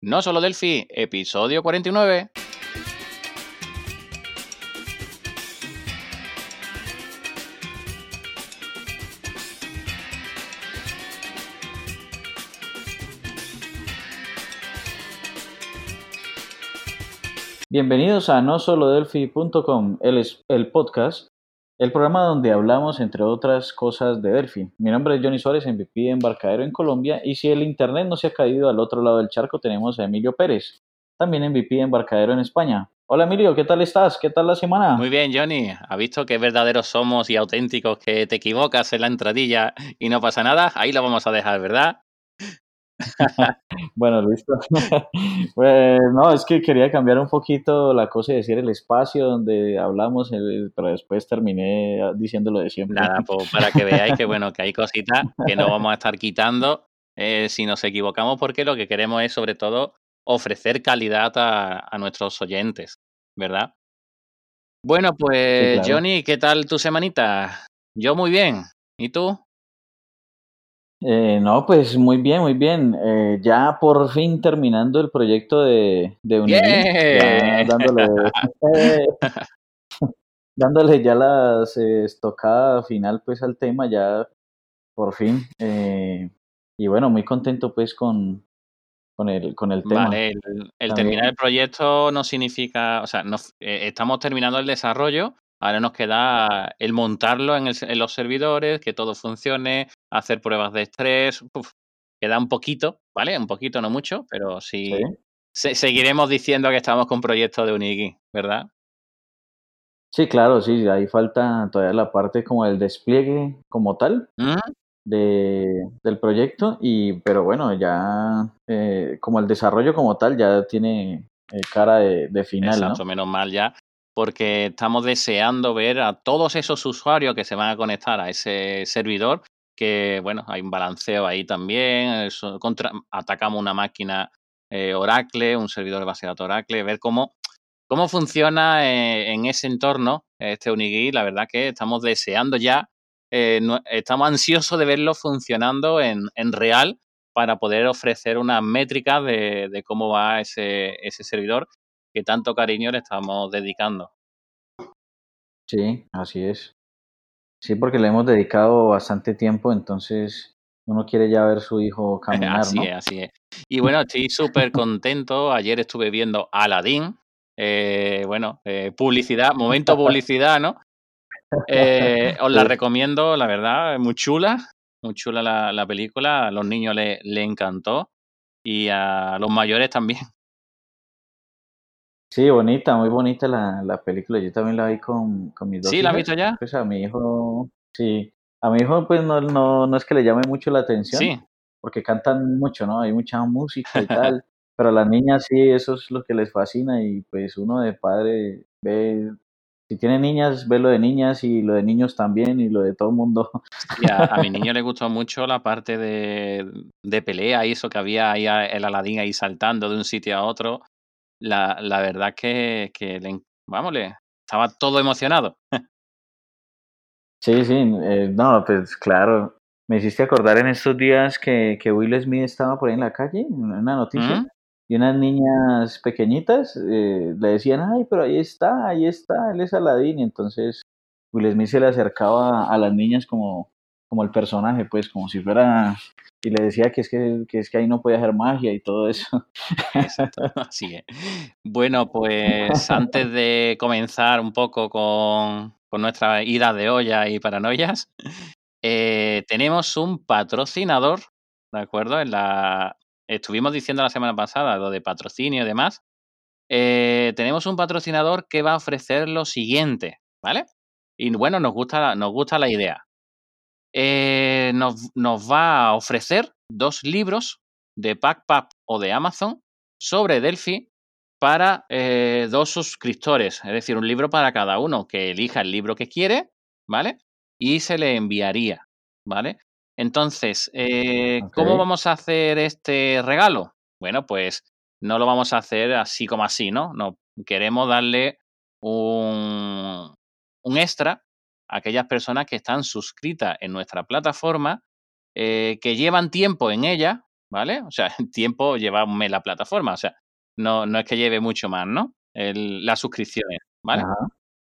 No solo Delphi, episodio 49. Bienvenidos a no solo el, el podcast, el programa donde hablamos entre otras cosas de Delphi. Mi nombre es Johnny Suárez, MVP de Embarcadero en Colombia y si el internet no se ha caído al otro lado del charco tenemos a Emilio Pérez, también MVP de Embarcadero en España. Hola Emilio, ¿qué tal estás? ¿Qué tal la semana? Muy bien, Johnny. ¿Ha visto qué verdaderos somos y auténticos que te equivocas en la entradilla y no pasa nada? Ahí lo vamos a dejar, ¿verdad? bueno, listo. pues no, es que quería cambiar un poquito la cosa y decir el espacio donde hablamos, pero después terminé diciéndolo de siempre. Nada, pues para que veáis que bueno, que hay cositas que no vamos a estar quitando eh, si nos equivocamos, porque lo que queremos es sobre todo ofrecer calidad a, nuestros oyentes, ¿verdad? Bueno, pues Johnny, ¿qué tal tu semanita? Yo muy bien. ¿Y tú? Eh, no, pues muy bien, muy bien. Eh, ya por fin terminando el proyecto de, de ya dándole, dándole ya la eh, estocada final pues al tema, ya por fin. Eh, y bueno, muy contento pues con, con el, con el tema. Vale, el, terminar el proyecto no significa, o sea, estamos terminando el desarrollo, Ahora nos queda el montarlo en, los servidores, que todo funcione, hacer pruebas de estrés. queda un poquito, ¿vale? Un poquito, no mucho, pero sí. seguiremos diciendo que estamos con proyectos de Unigi, ¿verdad? Sí, claro, sí. Ahí falta todavía la parte como el despliegue como tal. ¿Mm? De, del proyecto y pero bueno ya eh, como el desarrollo como tal ya tiene eh, cara de, de final Exacto, menos mal ya porque estamos deseando ver a todos esos usuarios que se van a conectar a ese servidor, que bueno, hay un balanceo ahí también, atacamos una máquina eh, Oracle, un servidor de base de datos Oracle, ver cómo, cómo funciona eh, en ese entorno este Unigui, la verdad que estamos deseando ya, eh, estamos ansiosos de verlo funcionando en, en, real para poder ofrecer una métrica de, de cómo va ese, ese servidor que tanto cariño le estamos dedicando. Sí, así es. Sí, porque le hemos dedicado bastante tiempo, entonces uno quiere ya ver su hijo caminar, así es, así es. Y bueno, estoy súper contento. Ayer estuve viendo Aladdin. Eh, bueno, eh, publicidad, momento publicidad, ¿no? Eh, os la recomiendo, la verdad, es muy chula, muy chula la, la película. A los niños le, le encantó y a los mayores también. Sí, bonita, muy bonita la, la película. Yo también la vi con, con mis dos ¿Sí, la has visto ya? Pues a mi hijo, sí. A mi hijo, pues no, no, no es que le llame mucho la atención. Sí. Porque cantan mucho, ¿no? Hay mucha música y tal. pero a las niñas sí, eso es lo que les fascina. Y pues uno de padre ve. Si tiene niñas, ve lo de niñas y lo de niños también y lo de todo el mundo. a, a, mi niño le gustó mucho la parte de, de pelea y eso que había ahí el Aladín ahí saltando de un sitio a otro la, la verdad que, que le, vamos, le, estaba todo emocionado. Sí, sí, eh, no, pues claro. Me hiciste acordar en estos días que, que Will Smith estaba por ahí en la calle, en una noticia, y unas niñas pequeñitas eh, le decían, ay, pero ahí está, ahí está, él es Aladdin. Y entonces Will Smith se le acercaba a las niñas como, como el personaje, pues, como si fuera y le decía que es que, que es que ahí no podía hacer magia y todo eso. Exacto, así es. Bueno, pues antes de comenzar un poco con, con nuestra ida de olla y paranoias, eh, tenemos un patrocinador, ¿de acuerdo? En la, estuvimos diciendo la semana pasada lo de patrocinio y demás. Eh, tenemos un patrocinador que va a ofrecer lo siguiente, ¿vale? Y bueno, nos gusta, nos gusta la idea. Eh, nos, nos, va a ofrecer dos libros de PackPap o de Amazon sobre Delphi para eh, dos suscriptores, es decir, un libro para cada uno que elija el libro que quiere, ¿vale? Y se le enviaría, ¿vale? Entonces, eh, ¿cómo vamos a hacer este regalo? Bueno, pues no lo vamos a hacer así como así, ¿no? No queremos darle un, un extra aquellas personas que están suscritas en nuestra plataforma, eh, que llevan tiempo en ella, ¿vale? O sea, tiempo lleva un mes la plataforma, o sea, no, no es que lleve mucho más, ¿no? El, las suscripciones, ¿vale?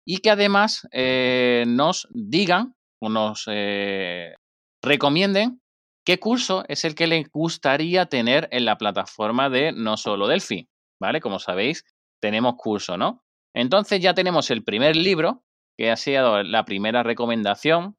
Y que además eh, nos digan o nos eh, recomienden qué curso es el que les gustaría tener en la plataforma de no solo Delphi, ¿vale? Como sabéis, tenemos curso, ¿no? Entonces ya tenemos el primer libro, que ha sido la primera recomendación,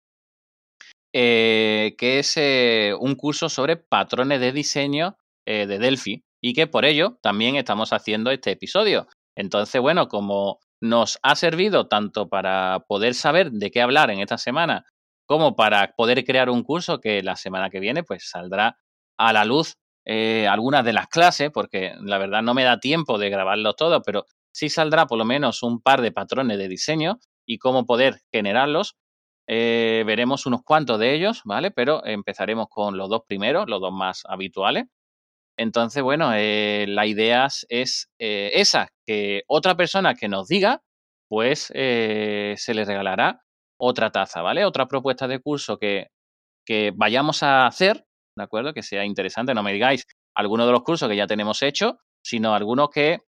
eh, que es eh, un curso sobre patrones de diseño eh, de Delphi y que por ello también estamos haciendo este episodio. Entonces, bueno, como nos ha servido tanto para poder saber de qué hablar en esta semana como para poder crear un curso que la semana que viene pues saldrá a la luz algunas de las clases, porque la verdad no me da tiempo de grabarlos todos, pero sí saldrá por lo menos un par de patrones de diseño y cómo poder generarlos. Eh, veremos unos cuantos de ellos, ¿vale? Pero empezaremos con los dos primeros, los dos más habituales. Entonces, bueno, eh, la idea es eh, esa, que otra persona que nos diga, pues se le regalará otra taza, ¿vale? Otra propuesta de curso que, que vayamos a hacer, ¿de acuerdo? Que sea interesante, no me digáis alguno de los cursos que ya tenemos hecho, sino algunos que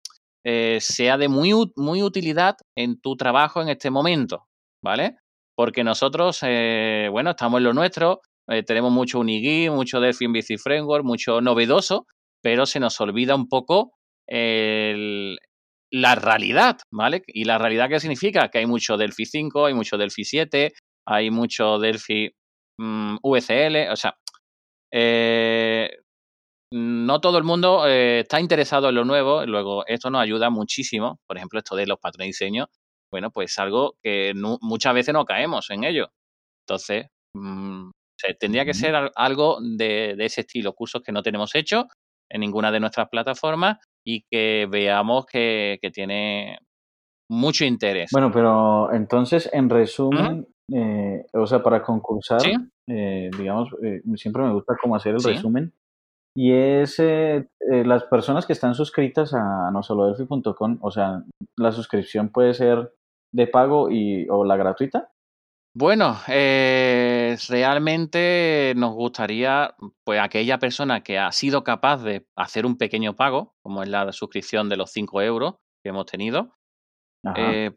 eh, sea de muy, muy utilidad en tu trabajo en este momento, ¿vale? Porque nosotros, eh, bueno, estamos en lo nuestro, eh, tenemos mucho Unigui, mucho Delphi BC Framework, mucho novedoso, pero se nos olvida un poco la realidad, ¿vale? ¿Y la realidad qué significa? Que hay mucho Delphi 5, hay mucho Delphi 7, hay mucho Delphi mm, VCL, o sea, no todo el mundo eh, está interesado en lo nuevo, luego esto nos ayuda muchísimo, por ejemplo, esto de los patrones de diseño, bueno, pues algo que muchas veces no caemos en ello. Entonces, mm, tendría que ser algo de, ese estilo, cursos que no tenemos hecho en ninguna de nuestras plataformas y que veamos que, tiene mucho interés. Bueno, pero entonces, en resumen, eh, o sea, para concursar, eh, digamos, siempre me gusta como hacer el resumen y es eh, eh, las personas que están suscritas a nosolodelphi.com, o sea, la suscripción puede ser de pago y, o la gratuita. Bueno, eh, realmente nos gustaría, pues aquella persona que ha sido capaz de hacer un pequeño pago, como es la suscripción de los 5 euros que hemos tenido,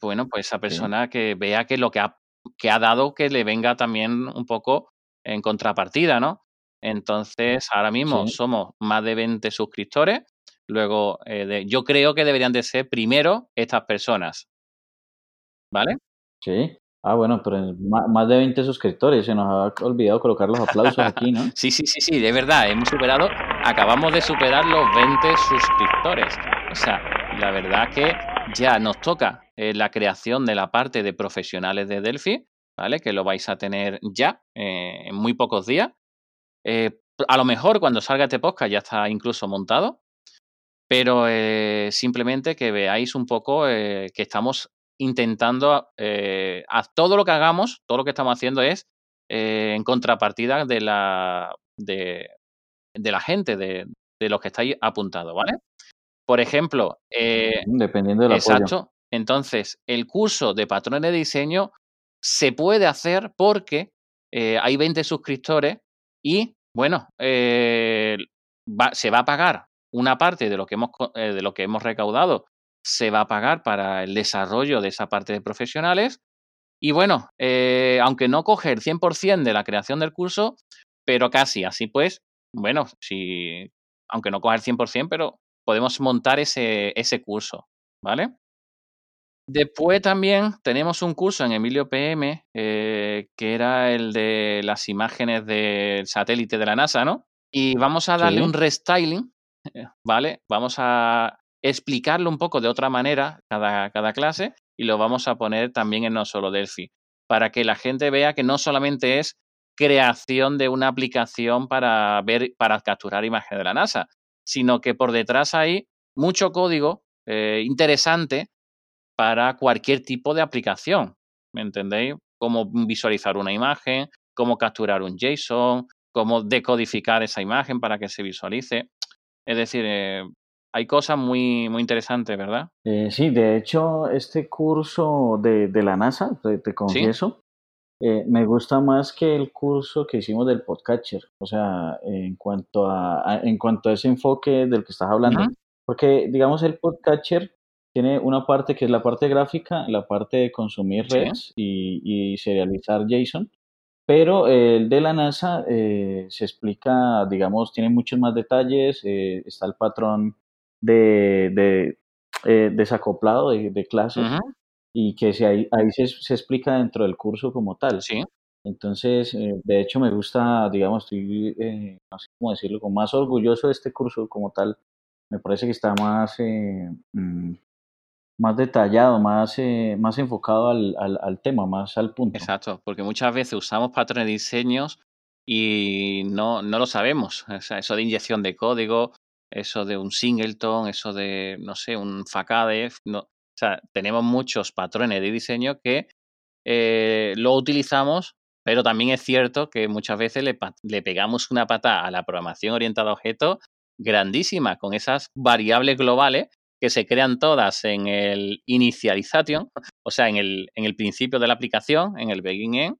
bueno, pues esa persona que vea que lo que ha, que ha dado que le venga también un poco en contrapartida, ¿no? Entonces, ahora mismo somos más de 20 suscriptores. Luego, eh, yo creo que deberían de ser primero estas personas. ¿Vale? Sí. Ah, bueno, pero más de 20 suscriptores. Se nos ha olvidado colocar los aplausos aquí, ¿no? sí, sí, sí, sí, de verdad. Hemos superado, acabamos de superar los 20 suscriptores. O sea, la verdad que ya nos toca eh, la creación de la parte de profesionales de Delphi, ¿vale? Que lo vais a tener ya eh, en muy pocos días. Eh, a lo mejor cuando salga este podcast ya está incluso montado, pero eh, simplemente que veáis un poco eh, que estamos intentando, a todo lo que hagamos, todo lo que estamos haciendo es en contrapartida de la, de, la gente, de, de, los que estáis apuntados, ¿vale? Por ejemplo, dependiendo del exacto, entonces el curso de patrones de diseño se puede hacer porque hay 20 suscriptores y, bueno, eh, se va a pagar una parte de lo, que hemos, eh, de lo que hemos recaudado, se va a pagar para el desarrollo de esa parte de profesionales. Y bueno, eh, aunque no coge el 100% de la creación del curso, pero casi. Así pues, bueno, si, aunque no coge el 100%, pero podemos montar ese, ese curso, ¿vale? Después también tenemos un curso en Emilio PM, eh, que era el de las imágenes del satélite de la NASA, ¿no? Y vamos a darle un restyling, ¿vale? Vamos a explicarlo un poco de otra manera cada, cada clase y lo vamos a poner también en No Solo Delphi, para que la gente vea que no solamente es creación de una aplicación para ver, para capturar imágenes de la NASA, sino que por detrás hay mucho código eh, interesante para cualquier tipo de aplicación. ¿Me entendéis? Cómo visualizar una imagen, cómo capturar un JSON, cómo decodificar esa imagen para que se visualice. Es decir, eh, hay cosas muy, muy interesantes, ¿verdad? Eh, sí, de hecho, este curso de, la NASA, te, confieso, Eh, me gusta más que el curso que hicimos del podcatcher, o sea, en cuanto a, en cuanto a ese enfoque del que estás hablando, porque digamos el podcatcher tiene una parte que es la parte gráfica, la parte de consumir redes y, y, serializar JSON, pero el de la NASA eh, se explica, digamos, tiene muchos más detalles, eh, está el patrón de, de eh, desacoplado de, clases y que si ahí, ahí se, se, explica dentro del curso como tal. Sí. Entonces, de hecho, me gusta, digamos, estoy, no sé cómo decirlo, como más orgulloso de este curso como tal. Me parece que está más, mm, más detallado, más, eh, más enfocado al, al, al, tema, más al punto. Exacto, porque muchas veces usamos patrones de diseños y no, no lo sabemos. Eso de inyección de código, eso de un singleton, eso de, no sé, un facadef. No, o sea, tenemos muchos patrones de diseño que eh, lo utilizamos, pero también es cierto que muchas veces le, le pegamos una patada a la programación orientada a objetos grandísima con esas variables globales que se crean todas en el initialization, o sea, en el, en el principio de la aplicación, en el begin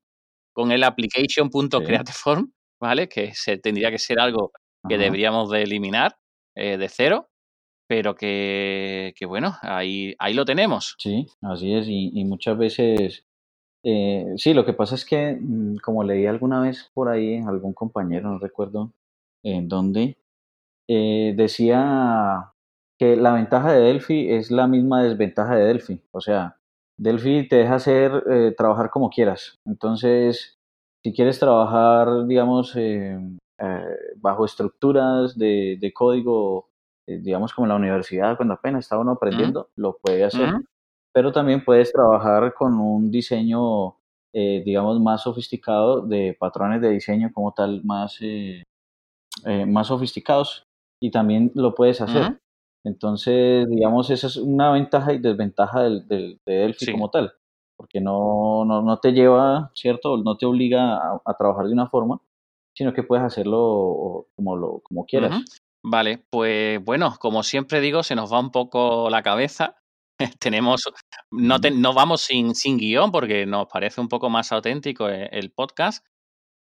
con el application.createform, ¿vale? Que se, tendría que ser algo que deberíamos de eliminar eh, de cero, pero que, que, bueno, ahí, ahí lo tenemos. Sí, así es, y, muchas veces, eh, sí, lo que pasa es que, mm, como leí alguna vez por ahí, algún compañero, no recuerdo en dónde, eh, decía que la ventaja de Delphi es la misma desventaja de Delphi. O sea, Delphi te deja hacer, eh, trabajar como quieras. Entonces, si quieres trabajar, digamos, eh, eh, bajo estructuras de, de código, digamos, como en la universidad, cuando apenas estaba uno aprendiendo, lo puede hacer. Pero también puedes trabajar con un diseño, digamos, más sofisticado de patrones de diseño como tal, más, más sofisticados. Y también lo puedes hacer. Entonces, digamos, esa es una ventaja y desventaja del, del de Delphi como tal, porque no, no, no, te lleva, ¿cierto? No te obliga a, trabajar de una forma, sino que puedes hacerlo como, lo, como quieras. Vale, pues bueno, como siempre digo, se nos va un poco la cabeza. Tenemos, no, no vamos sin, sin guion porque nos parece un poco más auténtico el, el podcast,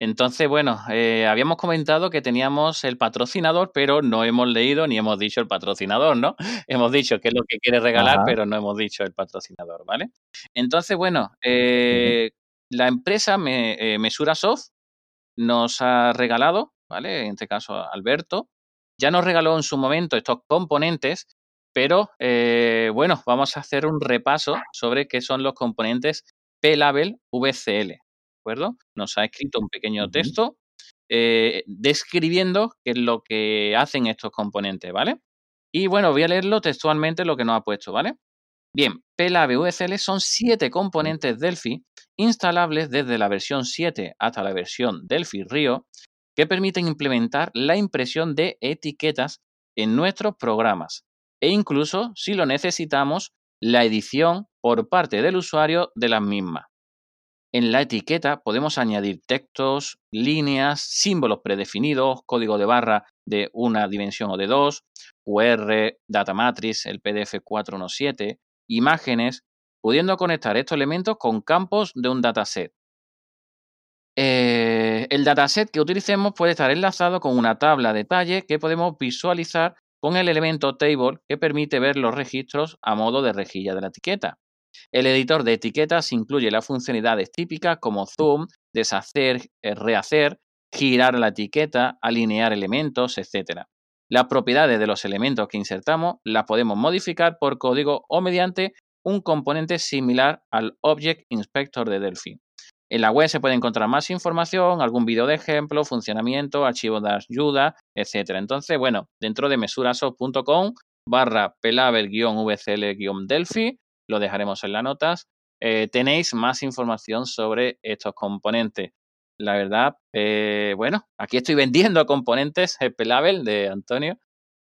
entonces, bueno, eh, habíamos comentado que teníamos el patrocinador, pero no hemos leído ni hemos dicho el patrocinador, ¿no? Hemos dicho qué es lo que quiere regalar, pero no hemos dicho el patrocinador, ¿vale? Entonces, bueno, eh, la empresa me, eh, Mesura Soft nos ha regalado, ¿vale? En este caso, Alberto, ya nos regaló en su momento estos componentes, pero bueno, vamos a hacer un repaso sobre qué son los componentes P-Label VCL, acuerdo? Nos ha escrito un pequeño texto eh, describiendo qué es lo que hacen estos componentes, ¿vale? Y bueno, voy a leerlo textualmente lo que nos ha puesto, ¿vale? Bien, PLABVCL son siete componentes Delphi instalables desde la versión 7 hasta la versión Delphi Rio que permiten implementar la impresión de etiquetas en nuestros programas e incluso, si lo necesitamos, la edición por parte del usuario de las mismas. En la etiqueta podemos añadir textos, líneas, símbolos predefinidos, código de barra de una dimensión o de dos, QR, data matrix, el PDF 417, imágenes, pudiendo conectar estos elementos con campos de un dataset. Eh, el dataset que utilicemos puede estar enlazado con una tabla de detalle que podemos visualizar con el elemento table que permite ver los registros a modo de rejilla de la etiqueta. El editor de etiquetas incluye las funcionalidades típicas como zoom, deshacer, eh, rehacer, girar la etiqueta, alinear elementos, etc. Las propiedades de los elementos que insertamos las podemos modificar por código o mediante un componente similar al Object Inspector de Delphi. En la web se puede encontrar más información, algún vídeo de ejemplo, funcionamiento, archivos de ayuda, etc. Entonces, bueno, dentro de mesurasoft.com barra pelaber-vcl-delphi lo dejaremos en las notas. Eh, tenéis más información sobre estos componentes. La verdad, eh, bueno, aquí estoy vendiendo componentes Pelabel de Antonio,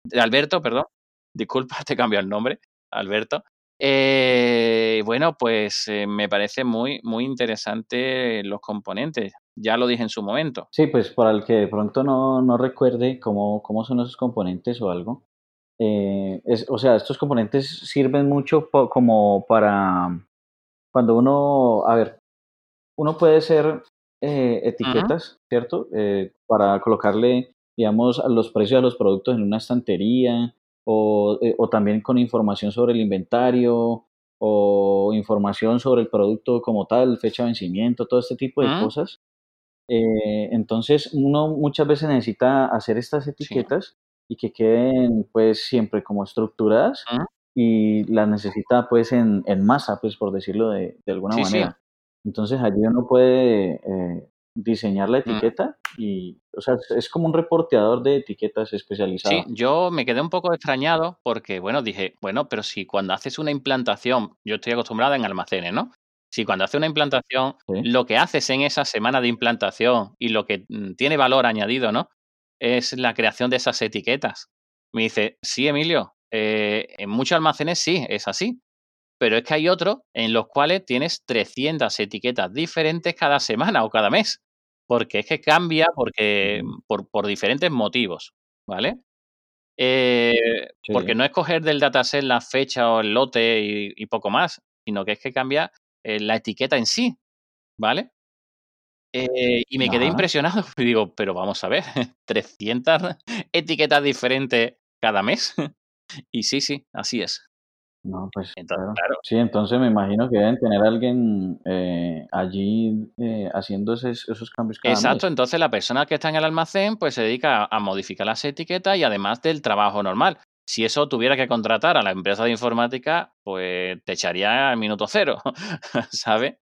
de Alberto, perdón. Disculpa, te cambio el nombre, Alberto. Eh, bueno, pues me parece muy, muy interesante los componentes. Ya lo dije en su momento. Sí, pues para el que de pronto no, no recuerde cómo, cómo son esos componentes o algo, eh, es, o sea, estos componentes sirven mucho como para cuando uno, a ver, uno puede ser eh, etiquetas, ¿cierto? Eh, para colocarle, digamos, a los precios de los productos en una estantería o, eh, o, también con información sobre el inventario o información sobre el producto como tal, fecha de vencimiento, todo este tipo de cosas. entonces, uno muchas veces necesita hacer estas etiquetas y que queden pues siempre como estructuradas y las necesita pues en, en, masa, pues por decirlo de, de alguna manera. Entonces allí uno puede eh, diseñar la etiqueta y, o sea, es como un reporteador de etiquetas especializado. Sí, yo me quedé un poco extrañado porque, bueno, dije, bueno, pero si cuando haces una implantación, yo estoy acostumbrada en almacenes, ¿no? Si cuando haces una implantación, lo que haces en esa semana de implantación y lo que mm, tiene valor añadido, ¿no? Es la creación de esas etiquetas. Me dice, sí, Emilio, eh, en muchos almacenes sí, es así pero es que hay otros en los cuales tienes 300 etiquetas diferentes cada semana o cada mes, porque es que cambia porque, por, por diferentes motivos, ¿vale? Eh, porque no es coger del dataset la fecha o el lote y, poco más, sino que es que cambia eh, la etiqueta en sí, ¿vale? Eh, y me quedé impresionado y digo, pero vamos a ver, 300 etiquetas diferentes cada mes. y sí, sí, así es. No, pues entonces, claro. Sí, entonces me imagino que deben tener alguien eh, allí eh, haciendo esos, esos cambios cada Exacto, entonces la persona que está en el almacén pues se dedica a, modificar las etiquetas y además del trabajo normal. Si eso tuviera que contratar a la empresa de informática, pues te echaría al minuto cero, ¿sabes?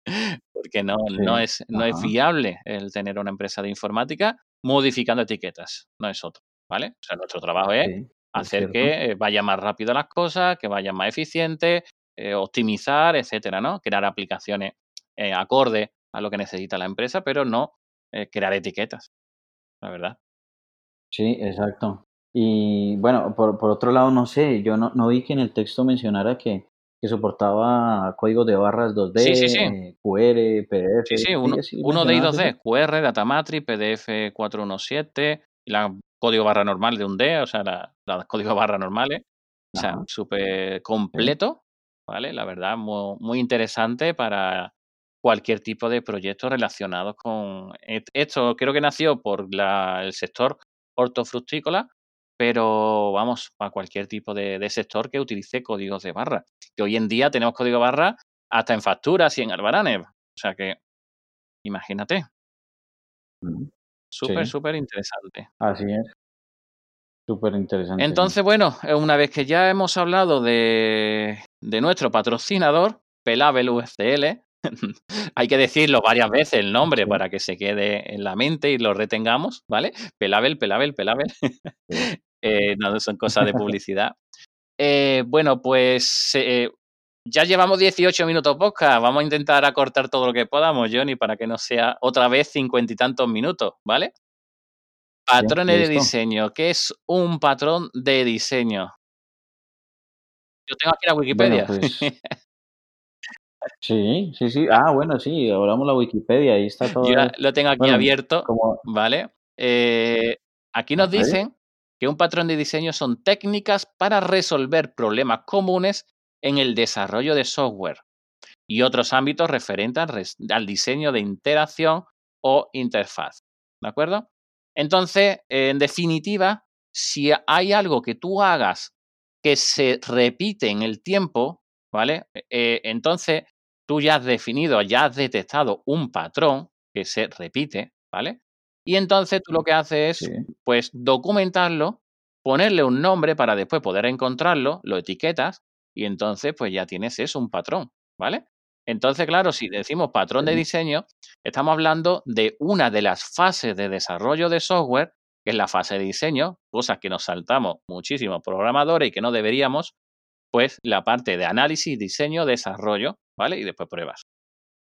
Porque no, no, es, no es viable el tener una empresa de informática modificando etiquetas, no es otro, ¿vale? O sea, nuestro trabajo es hacer que eh, vaya más rápido las cosas, que vayan más eficientes, eh, optimizar, etcétera, ¿no? Crear aplicaciones eh, acorde a lo que necesita la empresa, pero no crear etiquetas, la verdad. Sí, exacto. Y bueno, por, por otro lado, no sé, yo no, no, vi que en el texto mencionara que, que soportaba códigos de barras 2D, QR, PDF. Sí, sí, uno, uno de I2D, QR, Datamatrix, PDF 417, y la código barra normal de un D, o sea, la, código barra normales. O sea, súper completo, ¿vale? La verdad, muy, muy, interesante para cualquier tipo de proyecto relacionado con esto. Creo que nació por la, el sector hortofrutícola, pero vamos, para cualquier tipo de, sector que utilice códigos de barra. Que hoy en día tenemos código barra hasta en facturas y en albaranes. O sea que, imagínate. Súper, súper interesante. Así es. Súper interesante. Entonces, bueno, eh, una vez que ya hemos hablado de, de nuestro patrocinador, Pelabel UFCL, hay que decirlo varias veces el nombre para que se quede en la mente y lo retengamos, ¿vale? Pelabel, Pelabel, Pelabel. Eh, no son cosas de publicidad. Eh, bueno, pues eh, ya llevamos 18 minutos podcast. Vamos a intentar acortar todo lo que podamos, Johnny, para que no sea otra vez cincuenta y tantos minutos, ¿vale? Patrones de diseño. ¿Qué es un patrón de diseño? Yo tengo aquí la Wikipedia. Pues sí, sí, sí. Ah, bueno, sí, hablamos la Wikipedia, ahí está todo. Yo lo tengo aquí abierto, ¿vale? Eh, aquí nos dicen que un patrón de diseño son técnicas para resolver problemas comunes en el desarrollo de software y otros ámbitos referentes al diseño de interacción o interfaz. ¿De acuerdo? Entonces, en definitiva, si hay algo que tú hagas que se repite en el tiempo, ¿vale? Eh, entonces, tú ya has definido, ya has detectado un patrón que se repite, ¿vale? Y entonces tú lo que haces es, pues, documentarlo, ponerle un nombre para después poder encontrarlo, lo etiquetas y entonces pues ya tienes eso, un patrón, ¿vale? Entonces, claro, si decimos patrón de diseño, estamos hablando de una de las fases de desarrollo de software, que es la fase de diseño, cosas que nos saltamos muchísimos programadores y que no deberíamos, pues la parte de análisis, diseño, desarrollo, ¿vale? Y después pruebas.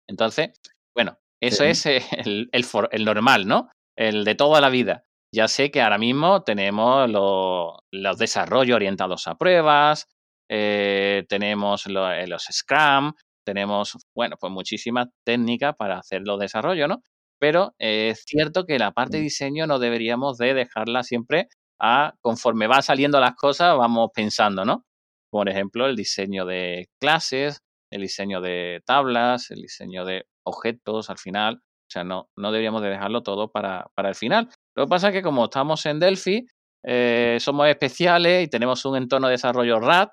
Entonces, bueno, eso es el, el, normal, ¿no? El de toda la vida. Ya sé que ahora mismo tenemos los desarrollos orientados a pruebas, eh, tenemos eh, los Scrum, tenemos, bueno, pues muchísimas técnicas para hacer los desarrollos, ¿no? Pero es cierto que la parte de diseño no deberíamos de dejarla siempre a, conforme va saliendo las cosas, vamos pensando, ¿no? Por ejemplo, el diseño de clases, el diseño de tablas, el diseño de objetos al final. O sea, no, no deberíamos de dejarlo todo para, para el final. Lo que pasa es que como estamos en Delphi, eh, somos especiales y tenemos un entorno de desarrollo RAT,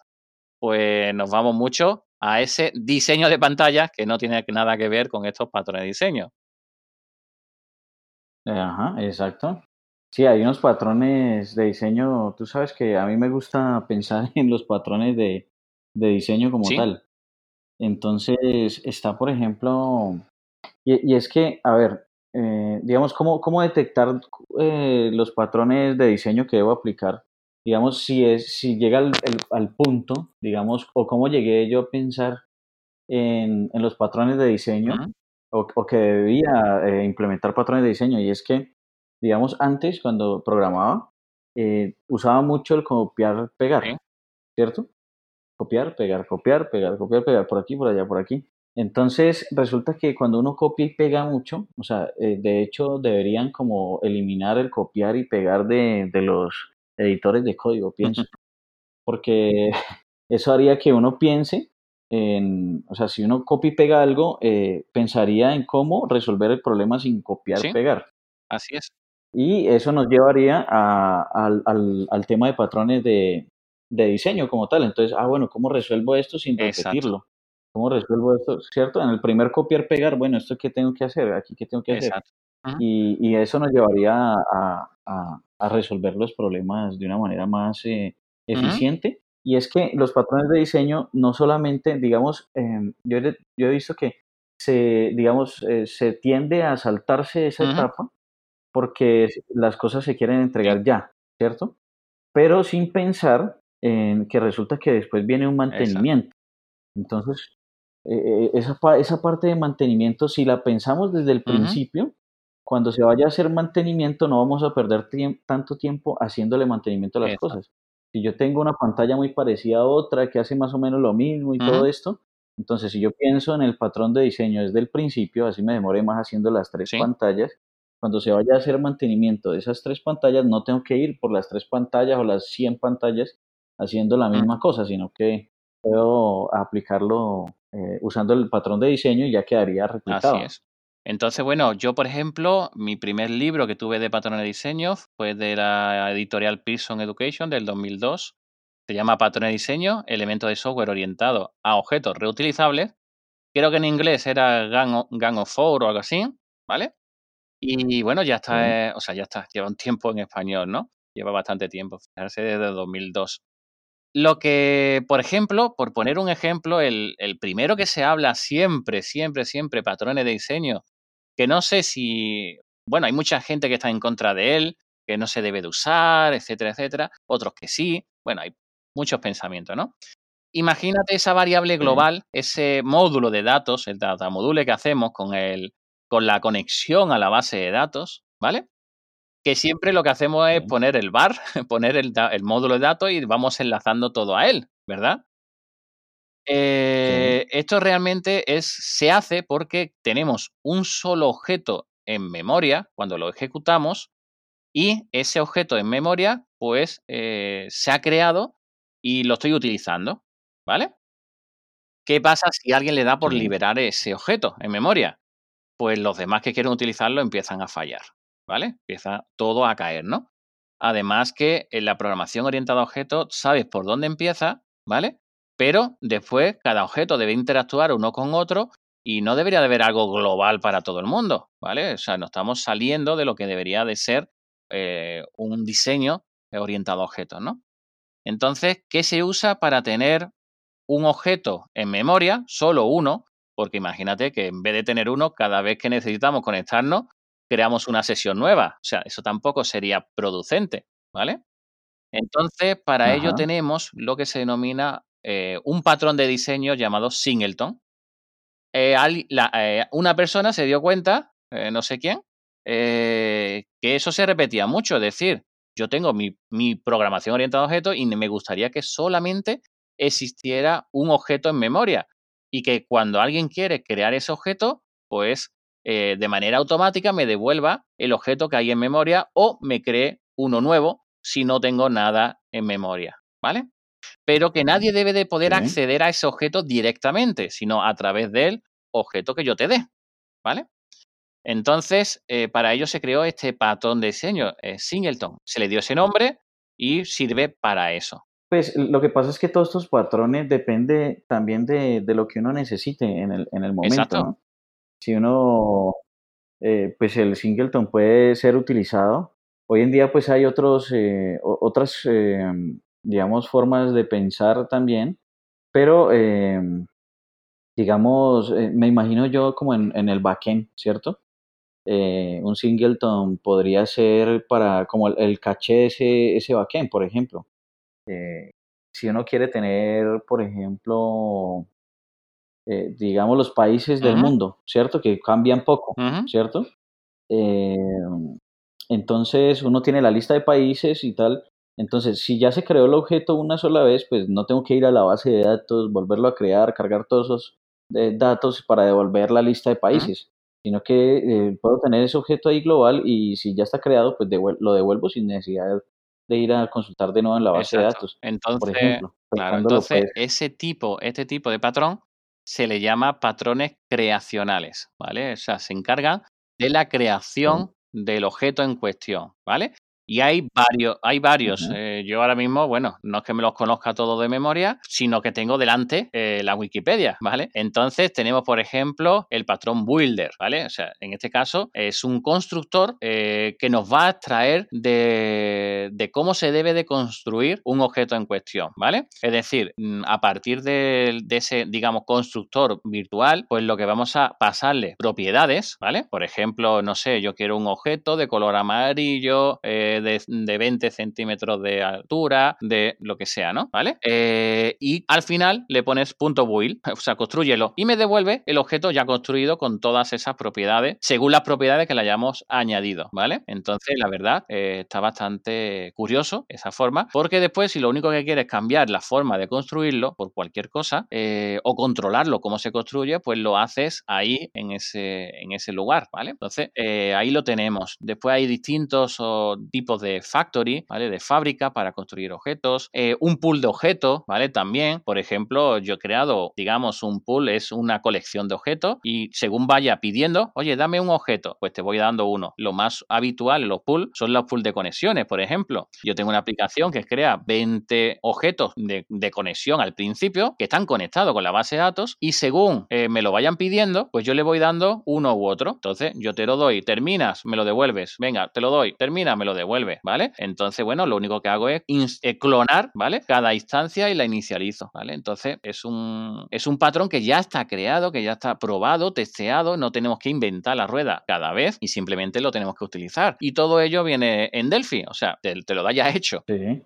pues nos vamos mucho a ese diseño de pantalla que no tiene nada que ver con estos patrones de diseño. Ajá, exacto. Sí, hay unos patrones de diseño, tú sabes que a mí me gusta pensar en los patrones de, de diseño como tal. Entonces, está, por ejemplo, y, y, es que, a ver, eh, digamos, ¿cómo, cómo detectar eh, los patrones de diseño que debo aplicar? Digamos, si, es, si llega al, al punto, digamos, o cómo llegué yo a pensar en, en los patrones de diseño, o, o, que debía eh, implementar patrones de diseño, y es que, digamos, antes, cuando programaba, usaba mucho el copiar-pegar, ¿cierto? Copiar, pegar, copiar, pegar, copiar, pegar, por aquí, por allá, por aquí. Entonces, resulta que cuando uno copia y pega mucho, o sea, eh, de hecho deberían como eliminar el copiar y pegar de, de los editores de código, pienso. Porque eso haría que uno piense en, o sea, si uno copia y pega algo, eh, pensaría en cómo resolver el problema sin copiar y pegar. Así es. Y eso nos llevaría a, al, al, al, tema de patrones de, de, diseño como tal. Entonces, ah, bueno, ¿cómo resuelvo esto sin repetirlo? Exacto. ¿Cómo resuelvo esto? ¿Cierto? En el primer copiar, pegar, bueno, ¿esto qué tengo que hacer? ¿Aquí qué tengo que hacer? Y, y, eso nos llevaría a, a, a, resolver los problemas de una manera más eh, eficiente. Uh -huh. Y es que los patrones de diseño no solamente, digamos, eh, yo, yo, he visto que se, digamos, eh, se tiende a saltarse esa uh -huh. etapa porque las cosas se quieren entregar ya, ¿cierto? Pero sin pensar en que resulta que después viene un mantenimiento. Exacto. Entonces, eh, esa, esa parte de mantenimiento, si la pensamos desde el principio, uh -huh. cuando se vaya a hacer mantenimiento no vamos a perder tiemp tanto tiempo haciéndole mantenimiento a las cosas. Si yo tengo una pantalla muy parecida a otra que hace más o menos lo mismo y uh -huh. todo esto, entonces si yo pienso en el patrón de diseño desde el principio, así me demoré más haciendo las tres sí. pantallas, cuando se vaya a hacer mantenimiento de esas tres pantallas, no tengo que ir por las tres pantallas o las 100 pantallas haciendo la misma uh -huh. cosa, sino que puedo aplicarlo eh, usando el patrón de diseño y ya quedaría replicado. Así es. Entonces, bueno, yo, por ejemplo, mi primer libro que tuve de patrones de diseño fue de la editorial Pearson Education del 2002. Se llama Patrones de diseño, elementos de software orientado a objetos reutilizables. Creo que en inglés era Gang, Gang of Four o algo así, ¿vale? Y bueno, ya está, eh, o sea, ya está, lleva un tiempo en español, ¿no? Lleva bastante tiempo, fijarse desde 2002. Lo que, por ejemplo, por poner un ejemplo, el, el, primero que se habla siempre, siempre, siempre, patrones de diseño, que no sé si, bueno, hay mucha gente que está en contra de él, que no se debe de usar, etcétera, etcétera, otros que sí, bueno, hay muchos pensamientos, ¿no? Imagínate esa variable global, ese módulo de datos, el data module que hacemos con, el, con la conexión a la base de datos, ¿vale? Que siempre lo que hacemos es poner el bar, poner el, el módulo de datos y vamos enlazando todo a él, ¿verdad? Eh, sí. Esto realmente es, se hace porque tenemos un solo objeto en memoria cuando lo ejecutamos y ese objeto en memoria pues eh, se ha creado y lo estoy utilizando, ¿vale? ¿Qué pasa si alguien le da por liberar ese objeto en memoria? Pues los demás que quieren utilizarlo empiezan a fallar, ¿vale? Empieza todo a caer, ¿no? Además que en la programación orientada a objetos sabes por dónde empieza, ¿vale? Pero después cada objeto debe interactuar uno con otro y no debería de haber algo global para todo el mundo, ¿vale? O sea, no estamos saliendo de lo que debería de ser eh, un diseño orientado a objetos, ¿no? Entonces, ¿qué se usa para tener un objeto en memoria, solo uno? Porque imagínate que en vez de tener uno, cada vez que necesitamos conectarnos, creamos una sesión nueva. O sea, eso tampoco sería producente, ¿vale? Entonces, para Ajá. ello tenemos lo que se denomina eh, un patrón de diseño llamado Singleton. Eh, la, eh, una persona se dio cuenta, no sé quién, que eso se repetía mucho. Es decir, yo tengo mi, mi programación orientada a objetos y me gustaría que solamente existiera un objeto en memoria y que cuando alguien quiere crear ese objeto, pues eh, de manera automática me devuelva el objeto que hay en memoria o me cree uno nuevo si no tengo nada en memoria, ¿vale? Pero que nadie debe de poder sí. acceder a ese objeto directamente, sino a través del objeto que yo te dé, ¿vale? Entonces, eh, para ello se creó este patrón de diseño, eh, Singleton. Se le dio ese nombre y sirve para eso. Pues lo que pasa es que todos estos patrones depende también de, lo que uno necesite en el, en el momento. Si uno, eh, pues el singleton puede ser utilizado. Hoy en día pues hay otros, eh, otras, em, digamos, formas de pensar también, pero em, digamos, eh, me imagino yo como en, en el backend, ¿cierto? un singleton podría ser para como el, caché de ese, ese backend, por ejemplo. Si uno quiere tener, por ejemplo, eh, digamos los países del mundo, ¿cierto? Que cambian poco, ¿cierto? Eh, entonces uno tiene la lista de países y tal. Entonces, si ya se creó el objeto una sola vez, pues no tengo que ir a la base de datos, volverlo a crear, cargar todos esos datos para devolver la lista de países, sino que puedo tener ese objeto ahí global y si ya está creado, pues lo devuelvo sin necesidad de ir a consultar de nuevo en la base de datos. Entonces, por ejemplo, claro, entonces ese tipo, este tipo de patrón se le llama patrones creacionales, ¿vale? O sea, se encargan de la creación del objeto en cuestión, ¿vale? Y hay varios, hay varios. Eh, yo ahora mismo, bueno, no es que me los conozca todos de memoria, sino que tengo delante eh, la Wikipedia, ¿vale? Entonces tenemos, por ejemplo, el patrón Builder, ¿vale? O sea, en este caso es un constructor eh, que nos va a extraer de, cómo se debe de construir un objeto en cuestión, ¿vale? Es decir, mm, a partir de, ese, digamos, constructor virtual, pues lo que vamos a pasarle propiedades, ¿vale? Por ejemplo, no sé, yo quiero un objeto de color amarillo, de, 20 centímetros de altura, de lo que sea, ¿no? ¿Vale? Eh, y al final le pones punto build, o sea, construyelo y me devuelve el objeto ya construido con todas esas propiedades, según las propiedades que le hayamos añadido, ¿vale? Entonces, la verdad, eh, está bastante curioso esa forma, porque después, si lo único que quieres es cambiar la forma de construirlo por cualquier cosa, eh, o controlarlo cómo se construye, pues lo haces ahí en ese, en ese lugar, ¿vale? Entonces, ahí lo tenemos. Después hay distintos tipos de factory, ¿vale? De fábrica para construir objetos. Eh, un pool de objetos, ¿vale? También, por ejemplo, yo he creado, digamos, un pool es una colección de objetos y según vaya pidiendo, oye, dame un objeto, pues te voy dando uno. Lo más habitual en los pools son los pools de conexiones, por ejemplo. Yo tengo una aplicación que crea 20 objetos de, conexión al principio que están conectados con la base de datos y según eh, me lo vayan pidiendo, pues yo le voy dando uno u otro. Entonces, yo te lo doy, terminas, me lo devuelves. Venga, te lo doy, termina, me lo devuelves ¿vale? Entonces, bueno, lo único que hago es eh, clonar, ¿vale? Cada instancia y la inicializo. Entonces, es un, es un patrón que ya está creado, que ya está probado, testeado, no tenemos que inventar la rueda cada vez y simplemente lo tenemos que utilizar. Y todo ello viene en Delphi, o sea, te, te lo da ya hecho. Sí.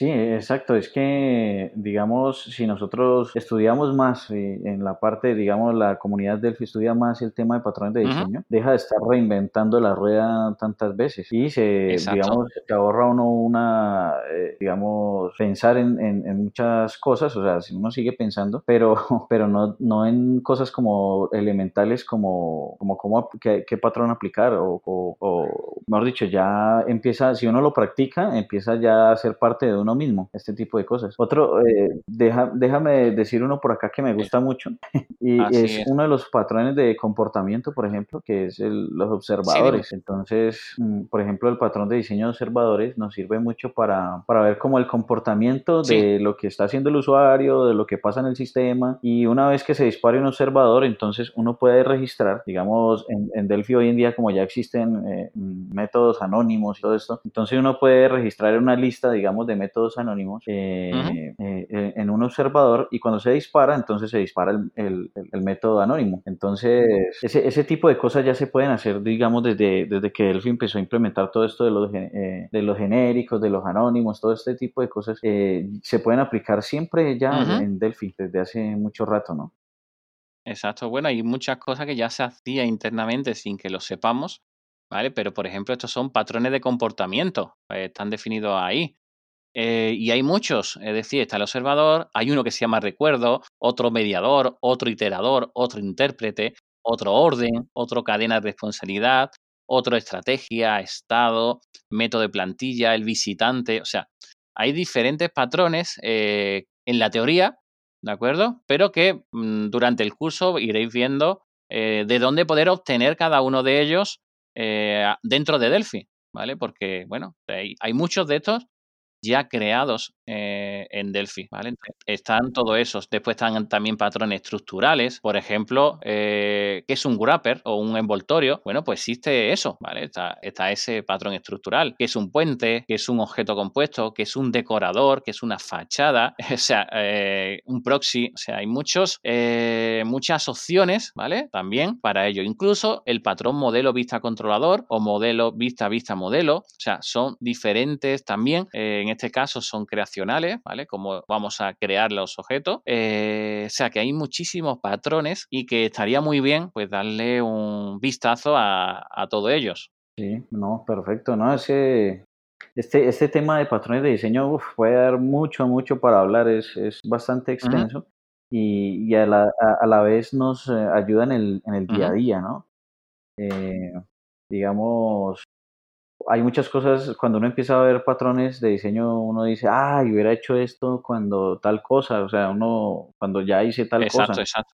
Sí, exacto. Es que, digamos, si nosotros estudiamos más en la parte, digamos, la comunidad Delphi estudia más el tema de patrones de diseño, deja de estar reinventando la rueda tantas veces y se, digamos, se ahorra uno una, eh, digamos, pensar en, en, muchas cosas, o sea, si uno sigue pensando, pero, pero no, no en cosas como elementales como, como, como qué, patrón aplicar o, o, o, mejor dicho, ya empieza, si uno lo practica, empieza ya a ser parte de uno mismo, este tipo de cosas. Otro, eh, deja, déjame decir uno por acá que me gusta mucho y es, uno de los patrones de comportamiento, por ejemplo, que es los observadores. Entonces, mm, por ejemplo, el patrón de diseño de observadores nos sirve mucho para, para ver como el comportamiento de lo que está haciendo el usuario, de lo que pasa en el sistema y una vez que se dispare un observador, entonces uno puede registrar, digamos, en, en Delphi hoy en día como ya existen eh, métodos anónimos y todo esto, entonces uno puede registrar una lista, digamos, de métodos anónimos eh, eh, en un observador y cuando se dispara, entonces se dispara el, el, método anónimo. Entonces, ese, ese, tipo de cosas ya se pueden hacer, digamos, desde, desde que Delphi empezó a implementar todo esto de los, eh, de los genéricos, de los anónimos, todo este tipo de cosas, se pueden aplicar siempre ya en Delphi desde hace mucho rato, ¿no? Exacto, bueno, hay muchas cosas que ya se hacía internamente sin que lo sepamos, ¿vale? Pero, por ejemplo, estos son patrones de comportamiento, están definidos ahí. Eh, y hay muchos, es decir, está el observador, hay uno que se llama recuerdo, otro mediador, otro iterador, otro intérprete, otro orden, otro cadena de responsabilidad, otro estrategia, estado, método de plantilla, el visitante, o sea, hay diferentes patrones eh, en la teoría, ¿de acuerdo? Pero que mm, durante el curso iréis viendo de dónde poder obtener cada uno de ellos dentro de Delphi, ¿vale? Porque, bueno, hay muchos de estos ya creados eh, en Delphi, ¿vale? Están todos esos. Después están también patrones estructurales. Por ejemplo, eh, ¿qué es un wrapper o un envoltorio? Bueno, pues existe eso, ¿vale? Está, ese patrón estructural. ¿Qué es un puente? ¿Qué es un objeto compuesto? ¿Qué es un decorador? ¿Qué es una fachada? o sea, eh, un proxy. O sea, hay muchos, muchas opciones, ¿vale? También para ello. Incluso el patrón modelo vista controlador o modelo vista vista modelo. O sea, son diferentes también en este caso son creacionales, ¿vale? Como vamos a crear los objetos. Eh, o sea que hay muchísimos patrones y que estaría muy bien pues darle un vistazo a, todos ellos. Sí, no, perfecto, ¿no? Ese, este, este tema de patrones de diseño puede dar mucho, mucho para hablar, es, bastante extenso y, a, la, vez nos eh, ayuda en el, en el día a día, ¿no? Eh, digamos, hay muchas cosas, cuando uno empieza a ver patrones de diseño, uno dice, ay, hubiera hecho esto cuando tal cosa, o sea, uno, cuando ya hice tal cosa. Exacto, exacto.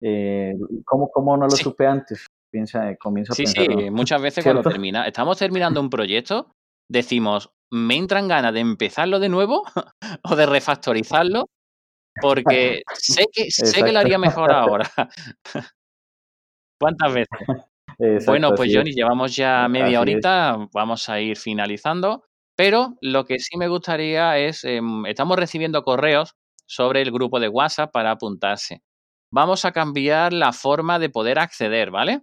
Eh, ¿cómo, ¿Cómo no lo supe antes? Piensa, comienza a sí, pensar. Sí, muchas veces cuando termina, estamos terminando un proyecto, decimos, me entran ganas de empezarlo de nuevo o de refactorizarlo, porque sé que, sé que lo haría mejor ahora. ¿Cuántas veces? Bueno, pues Johnny, llevamos ya media horita, vamos a ir finalizando, pero lo que sí me gustaría es, em, estamos recibiendo correos sobre el grupo de WhatsApp para apuntarse. Vamos a cambiar la forma de poder acceder, ¿vale?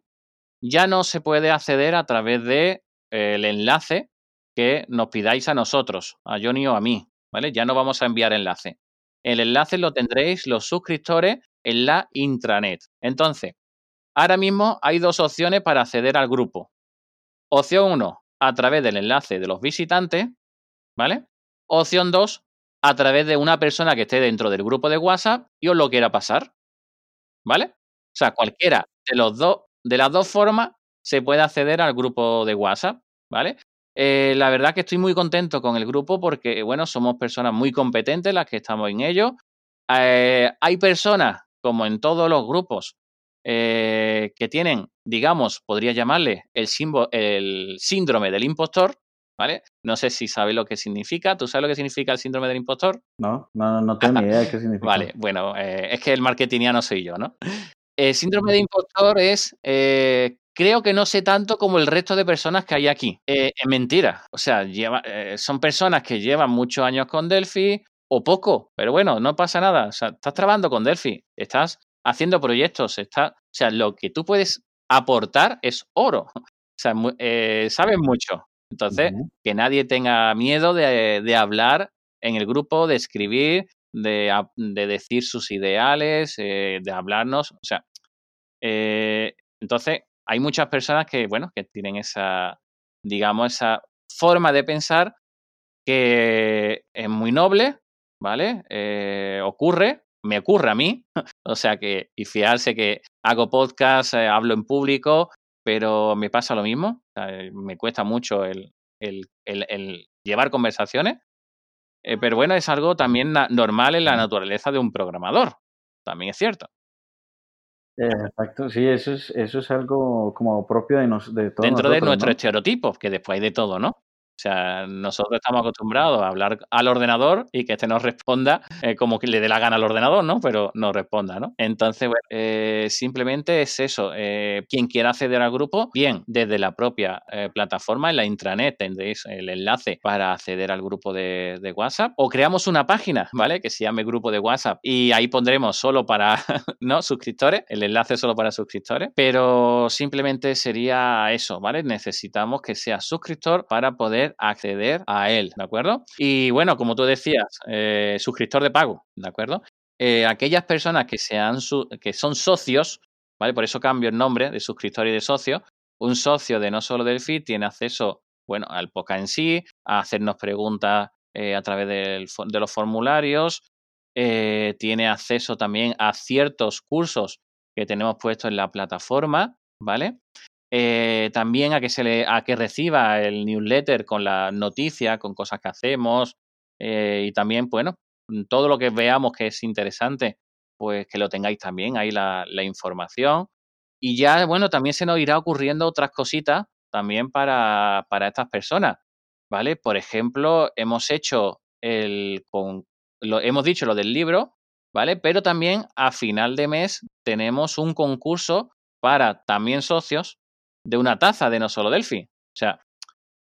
Ya no se puede acceder a través de eh, el enlace que nos pidáis a nosotros, a Johnny o a mí, ¿vale? Ya no vamos a enviar enlace. El enlace lo tendréis los suscriptores en la intranet. Entonces, Ahora mismo hay dos opciones para acceder al grupo. Opción 1, a través del enlace de los visitantes, ¿vale? Opción 2, a través de una persona que esté dentro del grupo de WhatsApp y os lo quiera pasar, ¿vale? O sea, cualquiera de, los dos, de las dos formas se puede acceder al grupo de WhatsApp, ¿vale? Eh, la verdad que estoy muy contento con el grupo porque, bueno, somos personas muy competentes las que estamos en ello. Eh, hay personas, como en todos los grupos, eh, que tienen, digamos, podría llamarle el, el síndrome del impostor, ¿vale? No sé si sabe lo que significa. ¿Tú sabes lo que significa el síndrome del impostor? No, no, no tengo ni idea de qué significa. Vale, bueno, eh, es que el marketingiano soy yo, ¿no? El síndrome de impostor es, eh, creo que no sé tanto como el resto de personas que hay aquí. es mentira. O sea, lleva, son personas que llevan muchos años con Delphi o poco, pero bueno, no pasa nada. O sea, estás trabajando con Delphi, estás haciendo proyectos. Está, o sea, lo que tú puedes aportar es oro. O sea, eh, sabes mucho. Entonces, que nadie tenga miedo de, hablar en el grupo, de escribir, de, decir sus ideales, eh, de hablarnos. O sea, eh, entonces, hay muchas personas que, bueno, que tienen esa, digamos, esa forma de pensar que es muy noble, ¿vale? ocurre, me ocurre a mí, o sea que, y fiarse que hago podcast, eh, hablo en público, pero me pasa lo mismo, me cuesta mucho el, el, el, llevar conversaciones, eh, pero bueno, es algo también normal en la naturaleza de un programador, también es cierto. Exacto, sí, eso es, eso es algo como propio de, nos, de todos Dentro de nuestro estereotipo, que después hay de todo, ¿no? O sea, nosotros estamos acostumbrados a hablar al ordenador y que este nos responda eh, como que le dé la gana al ordenador, ¿no? Pero nos responda, ¿no? Entonces, eh, simplemente es eso. Eh, quien quiera acceder al grupo, bien, desde la propia plataforma, en la intranet tendréis el enlace para acceder al grupo de, de, WhatsApp o creamos una página, ¿vale? Que se llame grupo de WhatsApp y ahí pondremos solo para, ¿no? Suscriptores, el enlace solo para suscriptores, pero simplemente sería eso, ¿vale? Necesitamos que sea suscriptor para poder acceder a él, ¿de acuerdo? Y bueno, como tú decías, eh, suscriptor de pago, ¿de acuerdo? Eh, aquellas personas que, sean que son socios, ¿vale? Por eso cambio el nombre de suscriptor y de socio. Un socio de no solo del feed tiene acceso, bueno, al podcast en sí, a hacernos preguntas eh, a través de los formularios, tiene acceso también a ciertos cursos que tenemos puestos en la plataforma, ¿vale? Eh, también a que, se le, a que reciba el newsletter con la noticia, con cosas que hacemos eh, y también, bueno, todo lo que veamos que es interesante, pues que lo tengáis también ahí la, información. Y ya, bueno, también se nos irá ocurriendo otras cositas también para, para estas personas, ¿vale? Por ejemplo, hemos hecho el, con, lo, hemos dicho lo del libro, ¿vale? Pero también a final de mes tenemos un concurso para también socios de una taza de No Solo Delphi. O sea,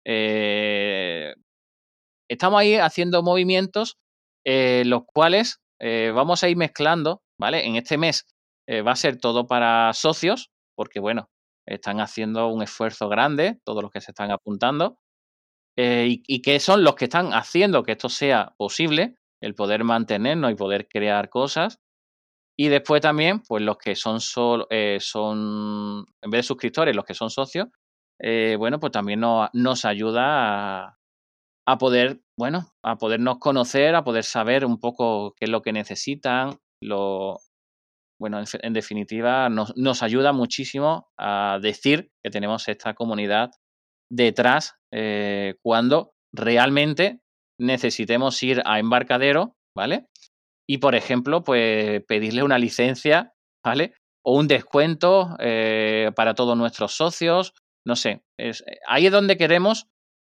eh, estamos ahí haciendo movimientos eh, los cuales eh, vamos a ir mezclando, ¿vale? En este mes va a ser todo para socios, porque bueno, están haciendo un esfuerzo grande, todos los que se están apuntando, y, que son los que están haciendo que esto sea posible, el poder mantenernos y poder crear cosas. Y después también, pues los que son, son en vez de suscriptores, los que son socios, bueno, pues también nos, nos ayuda a, a poder, bueno, a podernos conocer, a poder saber un poco qué es lo que necesitan, lo, bueno, en, definitiva, nos, nos, ayuda muchísimo a decir que tenemos esta comunidad detrás eh, cuando realmente necesitemos ir a embarcadero, ¿vale? Y, por ejemplo, pues pedirle una licencia, ¿vale? O un descuento eh, para todos nuestros socios, no sé. Es, ahí es donde queremos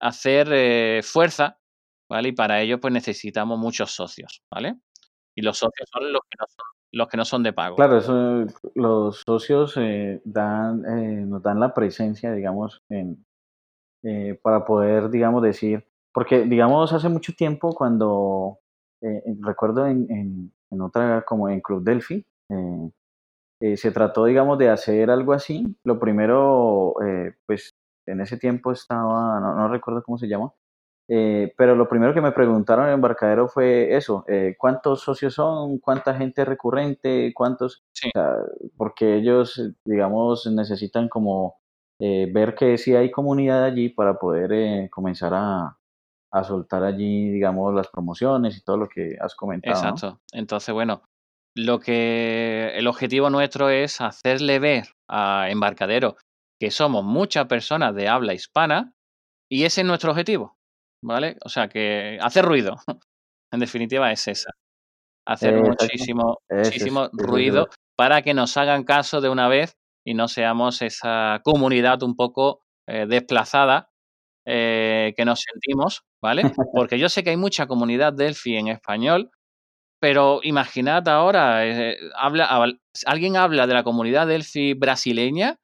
hacer eh, fuerza, ¿vale? Y para ello pues necesitamos muchos socios, ¿vale? Y los socios son los que no son, de pago. Claro, eso, los socios eh, dan, eh, nos dan la presencia, digamos, para poder, digamos, decir, porque, digamos, hace mucho tiempo cuando, recuerdo en, en, en, otra, como en Club Delphi, se trató, digamos, de hacer algo así. Lo primero, pues en ese tiempo estaba, no, recuerdo cómo se llama, eh, pero lo primero que me preguntaron en el embarcadero fue eso, eh, ¿cuántos socios son? ¿Cuánta gente recurrente? ¿Cuántos? porque ellos, digamos, necesitan como eh, ver que sí hay comunidad allí para poder comenzar a, a, soltar allí, digamos, las promociones y todo lo que has comentado. Exacto. Entonces, bueno, lo que el objetivo nuestro es hacerle ver a Embarcadero que somos muchas personas de habla hispana y ese es nuestro objetivo, ¿vale? O sea, que hacer ruido, en definitiva es esa, hacer muchísimo, muchísimo ruido para que nos hagan caso de una vez y no seamos esa comunidad un poco eh, desplazada eh, que nos sentimos, ¿vale? Porque yo sé que hay mucha comunidad Delphi en español, pero imaginad ahora, eh, habla, alguien habla de la comunidad Delphi brasileña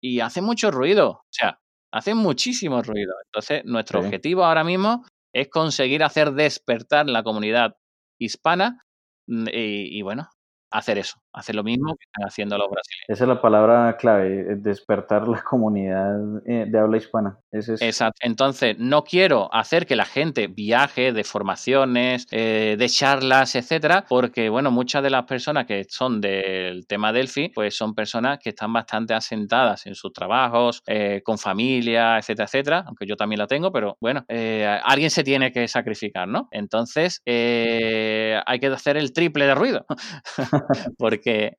y hace mucho ruido, o sea, hace muchísimo ruido. Entonces, nuestro objetivo ahora mismo es conseguir hacer despertar la comunidad hispana mm, y, y, bueno, hacer eso, hacer lo mismo que están haciendo los brasileños. Esa es la palabra clave, eh, despertar la comunidad eh, de habla hispana. Exacto. Entonces, no quiero hacer que la gente viaje de formaciones, eh, de charlas, etcétera, porque, bueno, muchas de las personas que son del tema Delphi, pues son personas que están bastante asentadas en sus trabajos, con familia, etcétera, etcétera, aunque yo también la tengo, pero bueno, alguien se tiene que sacrificar, ¿no? Entonces, hay que hacer el triple de ruido. Porque.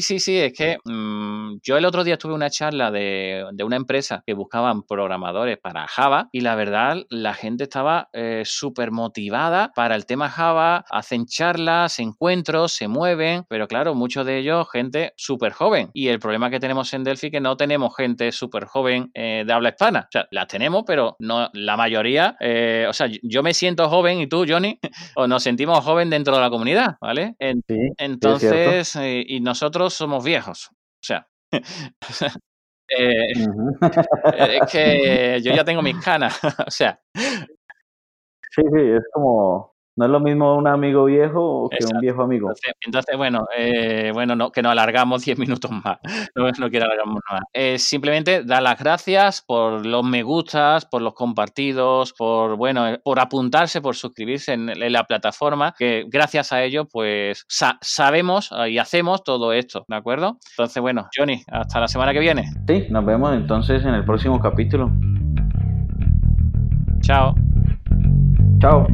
Sí, sí, es que mmm, yo el otro día tuve una charla de, de, una empresa que buscaban programadores para Java y la verdad la gente estaba eh, súper motivada para el tema Java, hacen charlas, encuentros, se mueven, pero claro, muchos de ellos gente súper joven. Y el problema que tenemos en Delphi es que no tenemos gente súper joven eh, de habla hispana. O sea, las tenemos, pero no la mayoría, eh, o sea, yo me siento joven y tú, Johnny, o nos sentimos joven dentro de la comunidad, ¿vale? En, sí, entonces, eh, y nosotros somos viejos. O sea, eh, es que yo ya tengo mis canas. o sea. Sí, sí, es como no es lo mismo un amigo viejo que un viejo amigo. Entonces, bueno, eh, bueno no, que nos alargamos 10 minutos más. No, no quiero alargarnos más. Eh, simplemente dar las gracias por los me gustas, por los compartidos, por, bueno, eh, por apuntarse, por suscribirse en, la plataforma, que gracias a ello, pues sabemos y hacemos todo esto, ¿de acuerdo? Entonces, bueno, Johnny, hasta la semana que viene. Sí, nos vemos entonces en el próximo capítulo. Chao. Chao.